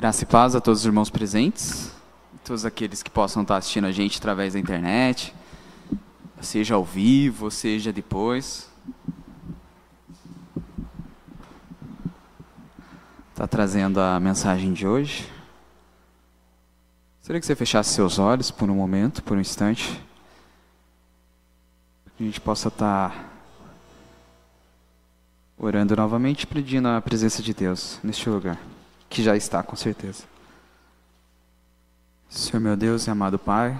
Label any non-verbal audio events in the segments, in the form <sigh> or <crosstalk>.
Graça e paz a todos os irmãos presentes, todos aqueles que possam estar assistindo a gente através da internet, seja ao vivo, seja depois. Está trazendo a mensagem de hoje. Gostaria que você fechasse seus olhos por um momento, por um instante, para que a gente possa estar orando novamente, pedindo a presença de Deus neste lugar que já está, com certeza. Senhor meu Deus e amado Pai,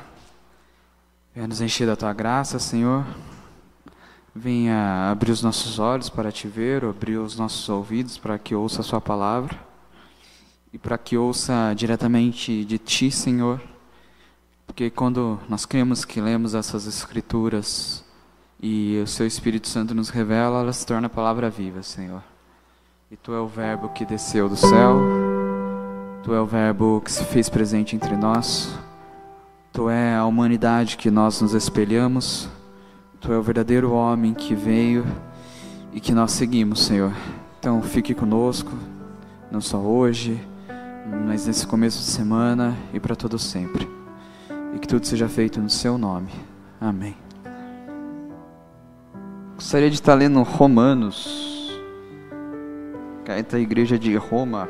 venha nos encher da tua graça, Senhor. Venha abrir os nossos olhos para te ver, abrir os nossos ouvidos para que ouça a sua palavra e para que ouça diretamente de ti, Senhor. Porque quando nós cremos que lemos essas escrituras e o seu Espírito Santo nos revela, ela se torna palavra viva, Senhor. E tu é o Verbo que desceu do céu, tu é o Verbo que se fez presente entre nós, tu é a humanidade que nós nos espelhamos, tu é o verdadeiro homem que veio e que nós seguimos, Senhor. Então fique conosco, não só hoje, mas nesse começo de semana e para todo sempre. E que tudo seja feito no seu nome. Amém. Gostaria de estar lendo Romanos Carta à Igreja de Roma,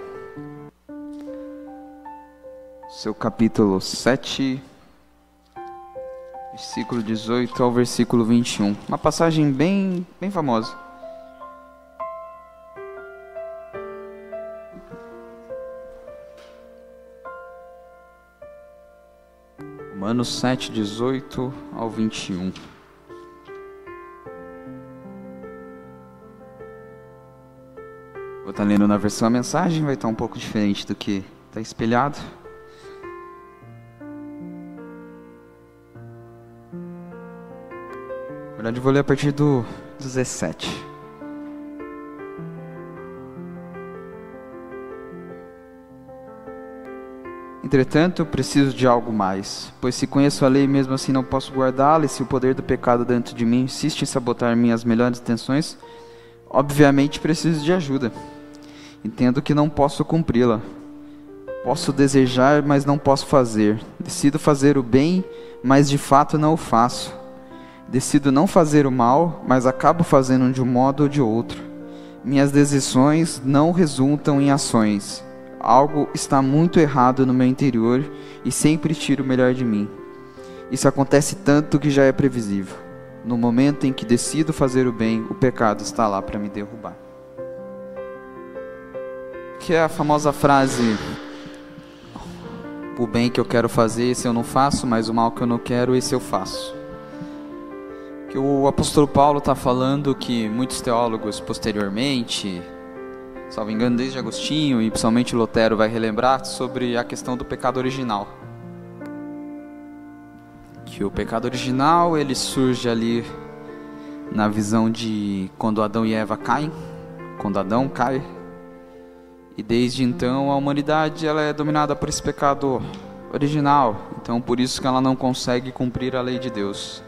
seu capítulo 7, versículo 18 ao versículo 21. Uma passagem bem, bem famosa. Romanos 7, 18 ao 21. Vou estar lendo na versão a mensagem, vai estar um pouco diferente do que está espelhado. Na verdade, vou ler a partir do 17. Entretanto, preciso de algo mais, pois se conheço a lei, mesmo assim não posso guardá-la, e se o poder do pecado dentro de mim insiste em sabotar minhas melhores intenções, obviamente preciso de ajuda. Entendo que não posso cumpri-la. Posso desejar, mas não posso fazer. Decido fazer o bem, mas de fato não o faço. Decido não fazer o mal, mas acabo fazendo de um modo ou de outro. Minhas decisões não resultam em ações. Algo está muito errado no meu interior e sempre tiro o melhor de mim. Isso acontece tanto que já é previsível. No momento em que decido fazer o bem, o pecado está lá para me derrubar que é a famosa frase: O bem que eu quero fazer, esse eu não faço, mas o mal que eu não quero, esse eu faço. Que o apóstolo Paulo está falando que muitos teólogos posteriormente, salvo engano, desde Agostinho e principalmente Lutero, vai relembrar sobre a questão do pecado original. Que o pecado original ele surge ali na visão de quando Adão e Eva caem, quando Adão cai e desde então a humanidade ela é dominada por esse pecado original. Então por isso que ela não consegue cumprir a lei de Deus.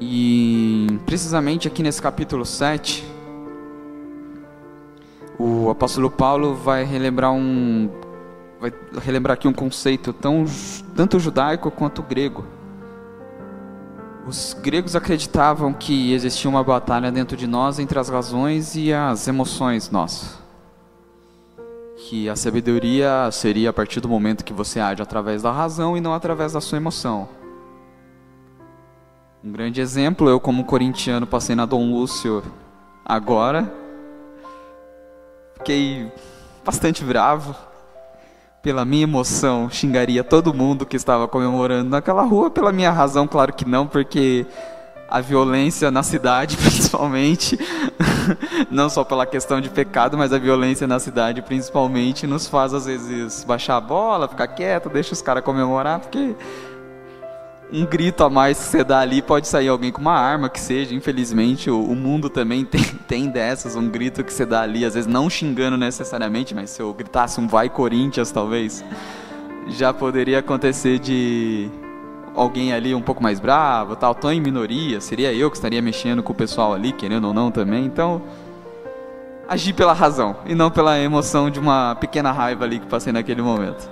E precisamente aqui nesse capítulo 7, o apóstolo Paulo vai relembrar um vai relembrar aqui um conceito tão tanto judaico quanto grego. Os gregos acreditavam que existia uma batalha dentro de nós entre as razões e as emoções nossas que a sabedoria seria a partir do momento que você age através da razão e não através da sua emoção. Um grande exemplo, eu como corintiano passei na Dom Lúcio agora. Fiquei bastante bravo pela minha emoção, xingaria todo mundo que estava comemorando naquela rua, pela minha razão, claro que não, porque a violência na cidade, <laughs> principalmente, <laughs> não só pela questão de pecado, mas a violência na cidade, principalmente, nos faz às vezes baixar a bola, ficar quieto, deixa os caras comemorar, porque um grito a mais que você dá ali pode sair alguém com uma arma que seja. Infelizmente, o, o mundo também <laughs> tem, tem dessas, um grito que você dá ali, às vezes não xingando necessariamente, mas se eu gritasse um vai Corinthians, talvez, já poderia acontecer de alguém ali um pouco mais bravo, tal, tão em minoria, seria eu que estaria mexendo com o pessoal ali, querendo ou não também. Então, agir pela razão e não pela emoção de uma pequena raiva ali que passei naquele momento.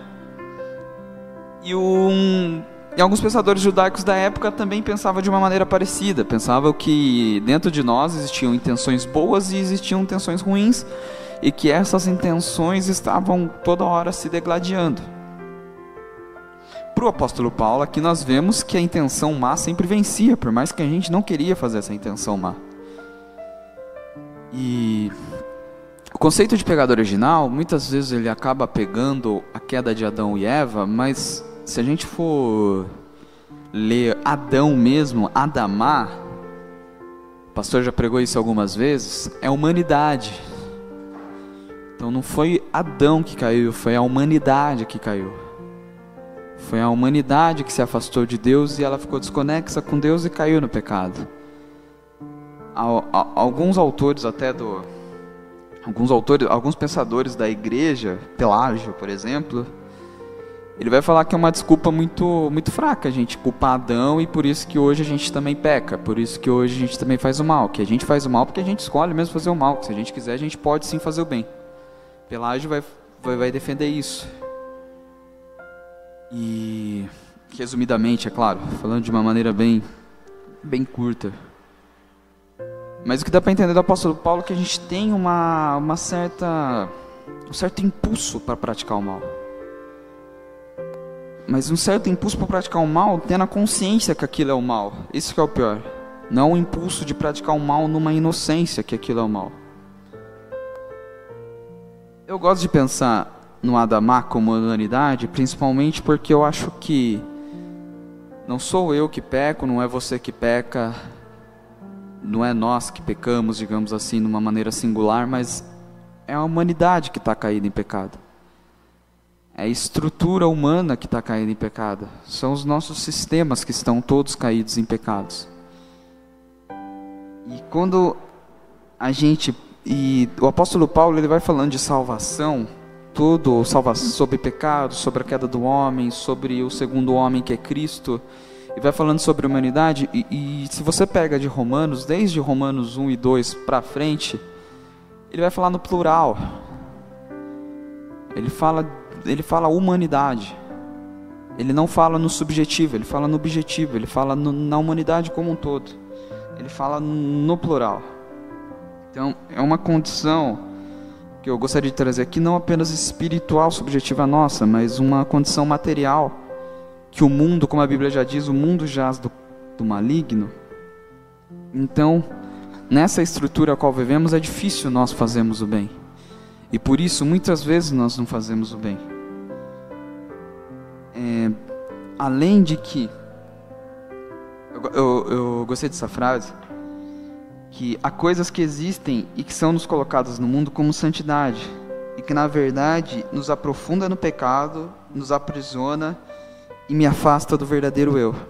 E, um, e alguns pensadores judaicos da época também pensavam de uma maneira parecida. Pensavam que dentro de nós existiam intenções boas e existiam intenções ruins e que essas intenções estavam toda hora se degladiando. Para o apóstolo Paulo, aqui nós vemos que a intenção má sempre vencia, por mais que a gente não queria fazer essa intenção má. E o conceito de pecado original, muitas vezes ele acaba pegando a queda de Adão e Eva, mas se a gente for ler Adão mesmo, Adamá, o pastor já pregou isso algumas vezes, é humanidade. Então não foi Adão que caiu, foi a humanidade que caiu. Foi a humanidade que se afastou de Deus e ela ficou desconexa com Deus e caiu no pecado. Alguns autores até do alguns autores, alguns pensadores da igreja, Pelágio, por exemplo, ele vai falar que é uma desculpa muito muito fraca a gente culpar Adão e por isso que hoje a gente também peca, por isso que hoje a gente também faz o mal, que a gente faz o mal porque a gente escolhe mesmo fazer o mal, que se a gente quiser a gente pode sim fazer o bem. Pelágio vai vai, vai defender isso. E resumidamente, é claro, falando de uma maneira bem bem curta. Mas o que dá para entender do apóstolo Paulo é que a gente tem uma uma certa um certo impulso para praticar o mal. Mas um certo impulso para praticar o mal tendo a consciência que aquilo é o mal. Isso que é o pior. Não o impulso de praticar o mal numa inocência que aquilo é o mal. Eu gosto de pensar no Adamá como humanidade, principalmente porque eu acho que não sou eu que peco, não é você que peca, não é nós que pecamos, digamos assim, de uma maneira singular, mas é a humanidade que está caída em pecado. É a estrutura humana que está caída em pecado. São os nossos sistemas que estão todos caídos em pecados. E quando a gente e o apóstolo Paulo ele vai falando de salvação, tudo sobre pecado, sobre a queda do homem, sobre o segundo homem que é Cristo, e vai falando sobre a humanidade. E, e se você pega de Romanos, desde Romanos 1 e 2 para frente, ele vai falar no plural. Ele fala, ele fala humanidade. Ele não fala no subjetivo, ele fala no objetivo, ele fala no, na humanidade como um todo. Ele fala no plural. Então, é uma condição que eu gostaria de trazer aqui não apenas espiritual, subjetiva nossa, mas uma condição material que o mundo, como a Bíblia já diz, o mundo jaz do, do maligno. Então, nessa estrutura a qual vivemos, é difícil nós fazermos o bem. E por isso, muitas vezes, nós não fazemos o bem. É, além de que. Eu, eu, eu gostei dessa frase que há coisas que existem e que são nos colocadas no mundo como santidade, e que na verdade nos aprofunda no pecado, nos aprisiona e me afasta do verdadeiro eu. Vou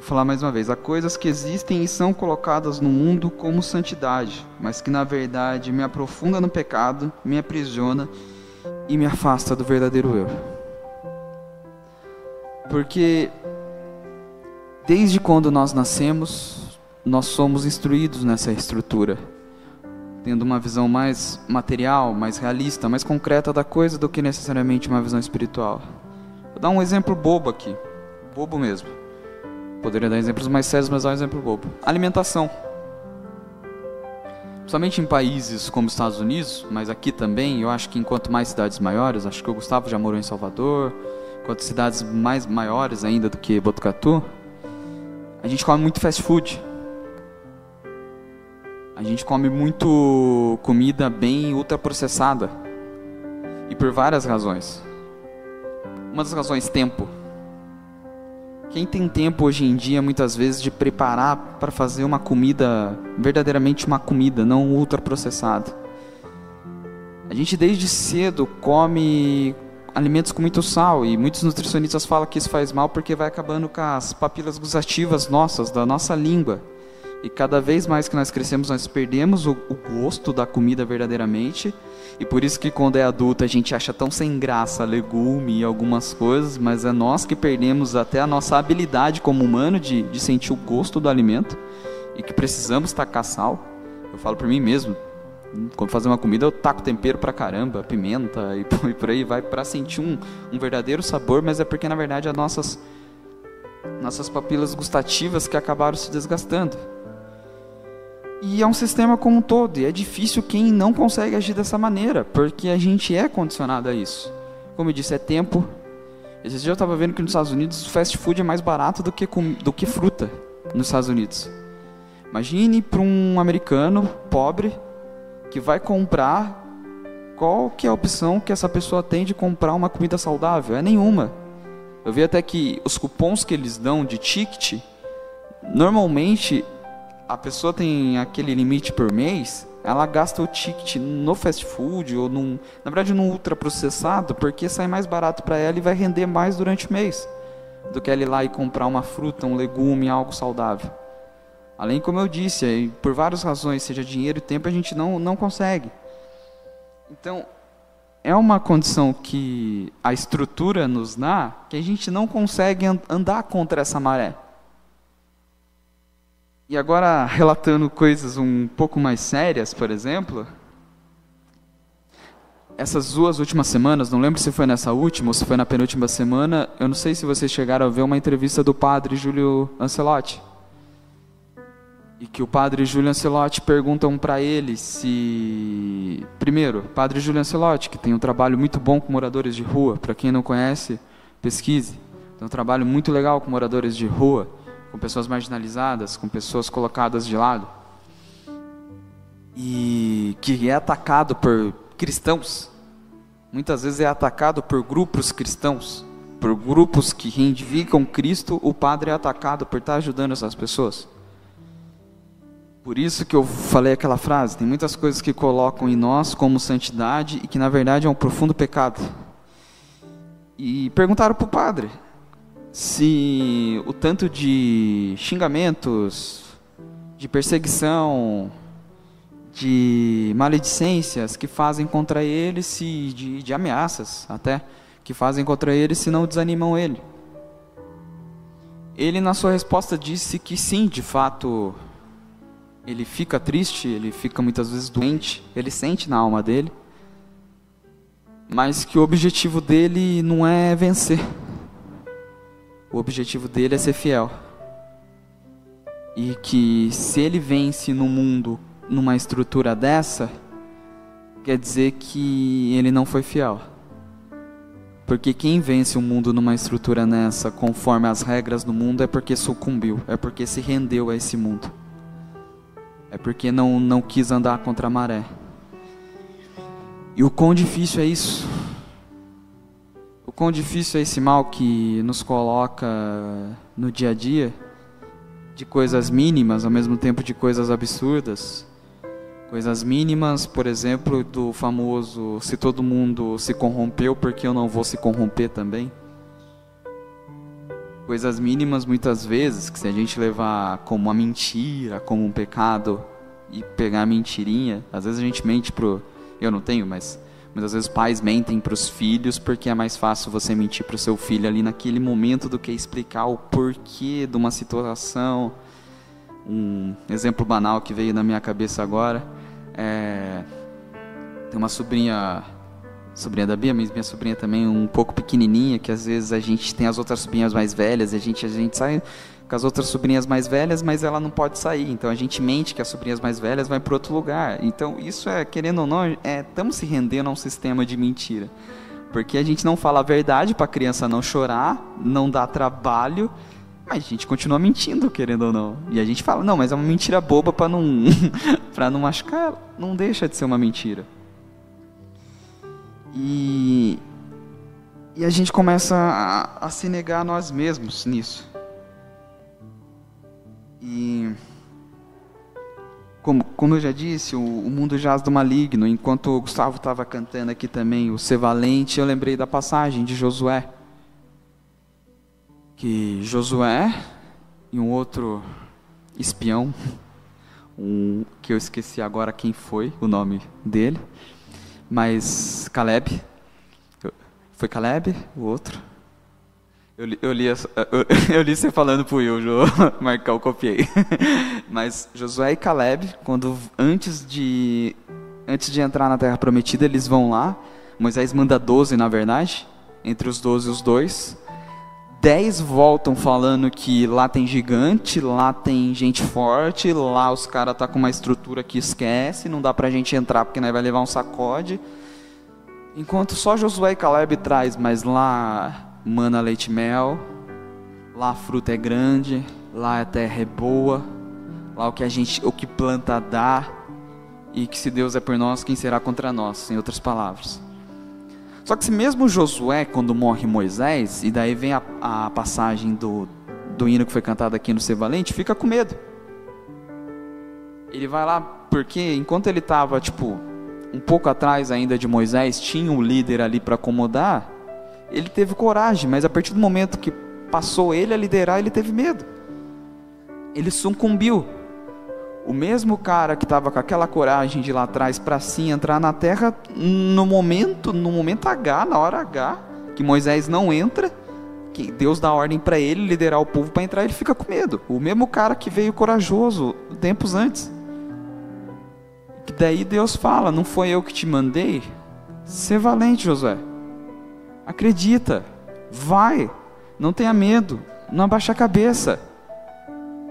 falar mais uma vez: há coisas que existem e são colocadas no mundo como santidade, mas que na verdade me aprofunda no pecado, me aprisiona e me afasta do verdadeiro eu. Porque desde quando nós nascemos, nós somos instruídos nessa estrutura, tendo uma visão mais material, mais realista, mais concreta da coisa do que necessariamente uma visão espiritual. Vou dar um exemplo bobo aqui, bobo mesmo. Poderia dar exemplos mais sérios, mas dar um exemplo bobo. Alimentação. Principalmente em países como Estados Unidos, mas aqui também, eu acho que enquanto mais cidades maiores, acho que o Gustavo já morou em Salvador, quanto cidades mais maiores ainda do que Botucatu, a gente come muito fast food. A gente come muito comida bem ultraprocessada. E por várias razões. Uma das razões, tempo. Quem tem tempo hoje em dia, muitas vezes, de preparar para fazer uma comida, verdadeiramente uma comida, não ultraprocessada. A gente desde cedo come alimentos com muito sal e muitos nutricionistas falam que isso faz mal porque vai acabando com as papilas gustativas nossas, da nossa língua. E cada vez mais que nós crescemos, nós perdemos o, o, gosto da comida verdadeiramente. E por isso que quando é adulto a gente acha tão sem graça legume e algumas coisas, mas é nós que perdemos até a nossa habilidade como humano de, de sentir o gosto do alimento e que precisamos tacar sal. Eu falo por mim mesmo, Quando fazer uma comida, eu taco tempero pra caramba, pimenta e <laughs> por aí vai, para sentir um, um verdadeiro sabor, mas é porque na verdade as nossas, nossas papilas gustativas que acabaram se desgastando. E é um sistema como um todo, e é difícil quem não consegue agir dessa maneira, porque a gente é condicionado a isso. Como eu disse, é tempo. Esse dia eu estava vendo que nos Estados Unidos o fast food é mais barato do que, do que fruta nos Estados Unidos. Imagine para um americano pobre que vai comprar, qual que é a opção que essa pessoa tem de comprar uma comida saudável? É nenhuma. Eu vi até que os cupons que eles dão de ticket, normalmente a pessoa tem aquele limite por mês, ela gasta o ticket no fast food ou num, na verdade no ultraprocessado, porque sai mais barato para ela e vai render mais durante o mês do que ela ir lá e comprar uma fruta, um legume, algo saudável. Além, como eu disse, por várias razões, seja dinheiro e tempo, a gente não, não consegue. Então, é uma condição que a estrutura nos dá que a gente não consegue andar contra essa maré. E agora, relatando coisas um pouco mais sérias, por exemplo, essas duas últimas semanas, não lembro se foi nessa última ou se foi na penúltima semana, eu não sei se vocês chegaram a ver uma entrevista do padre Júlio Ancelotti. E que o padre Júlio Ancelotti perguntam para ele se. Primeiro, padre Júlio Ancelotti, que tem um trabalho muito bom com moradores de rua, para quem não conhece, pesquise. Tem um trabalho muito legal com moradores de rua com pessoas marginalizadas, com pessoas colocadas de lado, e que é atacado por cristãos, muitas vezes é atacado por grupos cristãos, por grupos que reivindicam Cristo, o padre é atacado por estar ajudando essas pessoas. Por isso que eu falei aquela frase, tem muitas coisas que colocam em nós como santidade e que na verdade é um profundo pecado. E perguntaram para o padre, se o tanto de xingamentos, de perseguição, de maledicências que fazem contra ele, se de, de ameaças até que fazem contra ele, se não desanimam ele. Ele na sua resposta disse que sim, de fato, ele fica triste, ele fica muitas vezes doente, ele sente na alma dele, mas que o objetivo dele não é vencer, o objetivo dele é ser fiel. E que se ele vence no mundo numa estrutura dessa, quer dizer que ele não foi fiel. Porque quem vence o mundo numa estrutura nessa, conforme as regras do mundo, é porque sucumbiu, é porque se rendeu a esse mundo. É porque não, não quis andar contra a maré. E o quão difícil é isso? O quão difícil é esse mal que nos coloca no dia a dia, de coisas mínimas, ao mesmo tempo de coisas absurdas. Coisas mínimas, por exemplo, do famoso se todo mundo se corrompeu, porque eu não vou se corromper também? Coisas mínimas, muitas vezes, que se a gente levar como uma mentira, como um pecado, e pegar a mentirinha, às vezes a gente mente pro. Eu não tenho, mas Muitas vezes pais mentem para os filhos porque é mais fácil você mentir para o seu filho ali naquele momento do que explicar o porquê de uma situação. Um exemplo banal que veio na minha cabeça agora é tem uma sobrinha sobrinha da Bia, mas minha sobrinha também um pouco pequenininha, que às vezes a gente tem as outras sobrinhas mais velhas, e a gente a gente sai com as outras sobrinhas mais velhas, mas ela não pode sair. Então a gente mente que as sobrinhas mais velhas vão para outro lugar. Então isso é, querendo ou não, é, estamos se rendendo a um sistema de mentira. Porque a gente não fala a verdade para a criança não chorar, não dá trabalho, mas a gente continua mentindo, querendo ou não. E a gente fala, não, mas é uma mentira boba para não <laughs> para não machucar, não deixa de ser uma mentira. E e a gente começa a, a se negar a nós mesmos nisso. E como, como eu já disse, o, o mundo jaz do maligno. Enquanto o Gustavo estava cantando aqui também o Ser Valente, eu lembrei da passagem de Josué. Que Josué e um outro espião, um, que eu esqueci agora quem foi o nome dele, mas Caleb, foi Caleb, o outro, eu li, eu li, <laughs> eu, li você falando pro Will, Jo, <laughs> Marcão, copiei. <laughs> Mas Josué e Caleb, quando antes de antes de entrar na Terra Prometida, eles vão lá. Moisés manda 12, na verdade, entre os 12 e os dois. Dez voltam falando que lá tem gigante, lá tem gente forte, lá os caras tá com uma estrutura que esquece, não dá pra gente entrar porque nós vai levar um sacode. Enquanto só Josué e Caleb traz, mas lá mana leite mel, lá a fruta é grande, lá a terra é boa, lá o que a gente, o que planta dá, e que se Deus é por nós, quem será contra nós, em outras palavras. Só que se mesmo Josué, quando morre Moisés, e daí vem a, a passagem do, do hino que foi cantado aqui no Ser Valente, fica com medo. Ele vai lá porque enquanto ele estava tipo um pouco atrás ainda de Moisés, tinha um líder ali para acomodar, ele teve coragem, mas a partir do momento que passou ele a liderar, ele teve medo. Ele sucumbiu. O mesmo cara que estava com aquela coragem de lá atrás para sim entrar na terra, no momento, no momento H, na hora H, que Moisés não entra, que Deus dá ordem para ele liderar o povo para entrar, ele fica com medo. O mesmo cara que veio corajoso tempos antes. Daí Deus fala: "Não foi eu que te mandei? Ser valente, Josué. Acredita. Vai. Não tenha medo. Não abaixa a cabeça."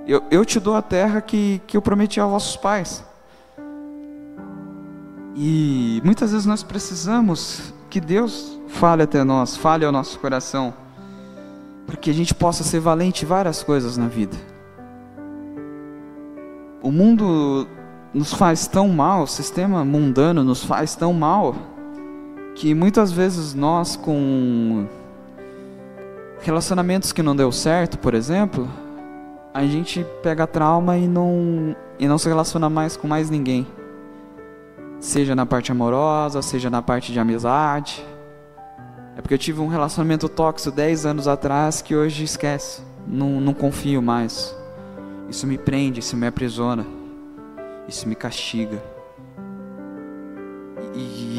Eu, eu te dou a terra que, que eu prometi aos vossos pais. E muitas vezes nós precisamos que Deus fale até nós, fale ao nosso coração, para que a gente possa ser valente em várias coisas na vida. O mundo nos faz tão mal, o sistema mundano nos faz tão mal, que muitas vezes nós, com relacionamentos que não deu certo, por exemplo, a gente pega trauma e não, e não se relaciona mais com mais ninguém. Seja na parte amorosa, seja na parte de amizade. É porque eu tive um relacionamento tóxico 10 anos atrás que hoje esquece. Não, não confio mais. Isso me prende, isso me aprisiona. Isso me castiga.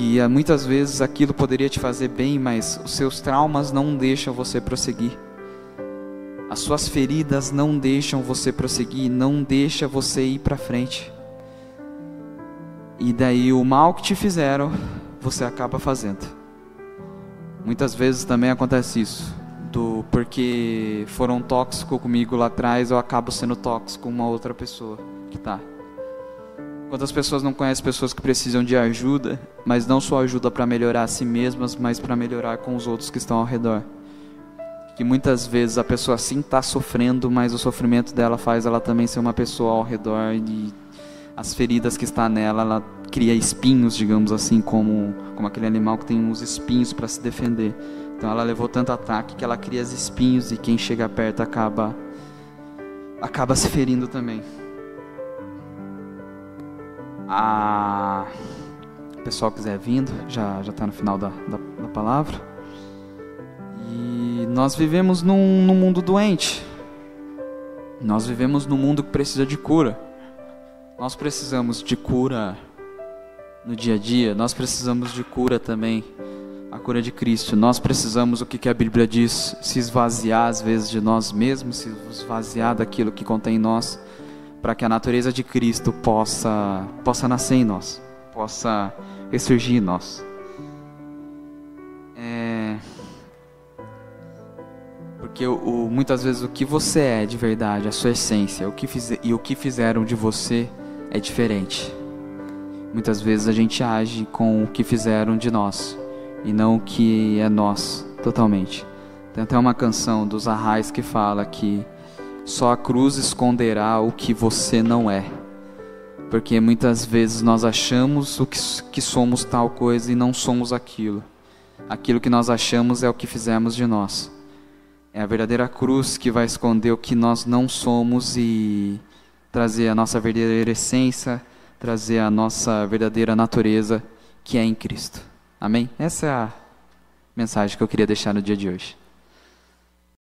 E, e muitas vezes aquilo poderia te fazer bem, mas os seus traumas não deixam você prosseguir. As suas feridas não deixam você prosseguir, não deixa você ir para frente. E daí o mal que te fizeram, você acaba fazendo. Muitas vezes também acontece isso, do porque foram tóxicos comigo lá atrás, eu acabo sendo tóxico com uma outra pessoa que tá. Quantas pessoas não conhecem pessoas que precisam de ajuda, mas não só ajuda para melhorar a si mesmas, mas para melhorar com os outros que estão ao redor que muitas vezes a pessoa sim está sofrendo, mas o sofrimento dela faz ela também ser uma pessoa ao redor e as feridas que está nela, ela cria espinhos, digamos assim, como como aquele animal que tem uns espinhos para se defender. Então ela levou tanto ataque que ela cria os espinhos e quem chega perto acaba acaba se ferindo também. A o pessoal quiser vindo, já já está no final da, da, da palavra. E nós vivemos num, num mundo doente. Nós vivemos num mundo que precisa de cura. Nós precisamos de cura no dia a dia. Nós precisamos de cura também. A cura de Cristo. Nós precisamos, o que, que a Bíblia diz, se esvaziar às vezes de nós mesmos, se esvaziar daquilo que contém em nós, para que a natureza de Cristo possa, possa nascer em nós, possa ressurgir em nós. Porque o, o, muitas vezes o que você é de verdade, a sua essência, o que fiz, e o que fizeram de você é diferente. Muitas vezes a gente age com o que fizeram de nós e não o que é nós totalmente. Tem até uma canção dos Arrais que fala que só a cruz esconderá o que você não é. Porque muitas vezes nós achamos o que, que somos tal coisa e não somos aquilo. Aquilo que nós achamos é o que fizemos de nós. É a verdadeira cruz que vai esconder o que nós não somos e trazer a nossa verdadeira essência, trazer a nossa verdadeira natureza que é em Cristo. Amém? Essa é a mensagem que eu queria deixar no dia de hoje.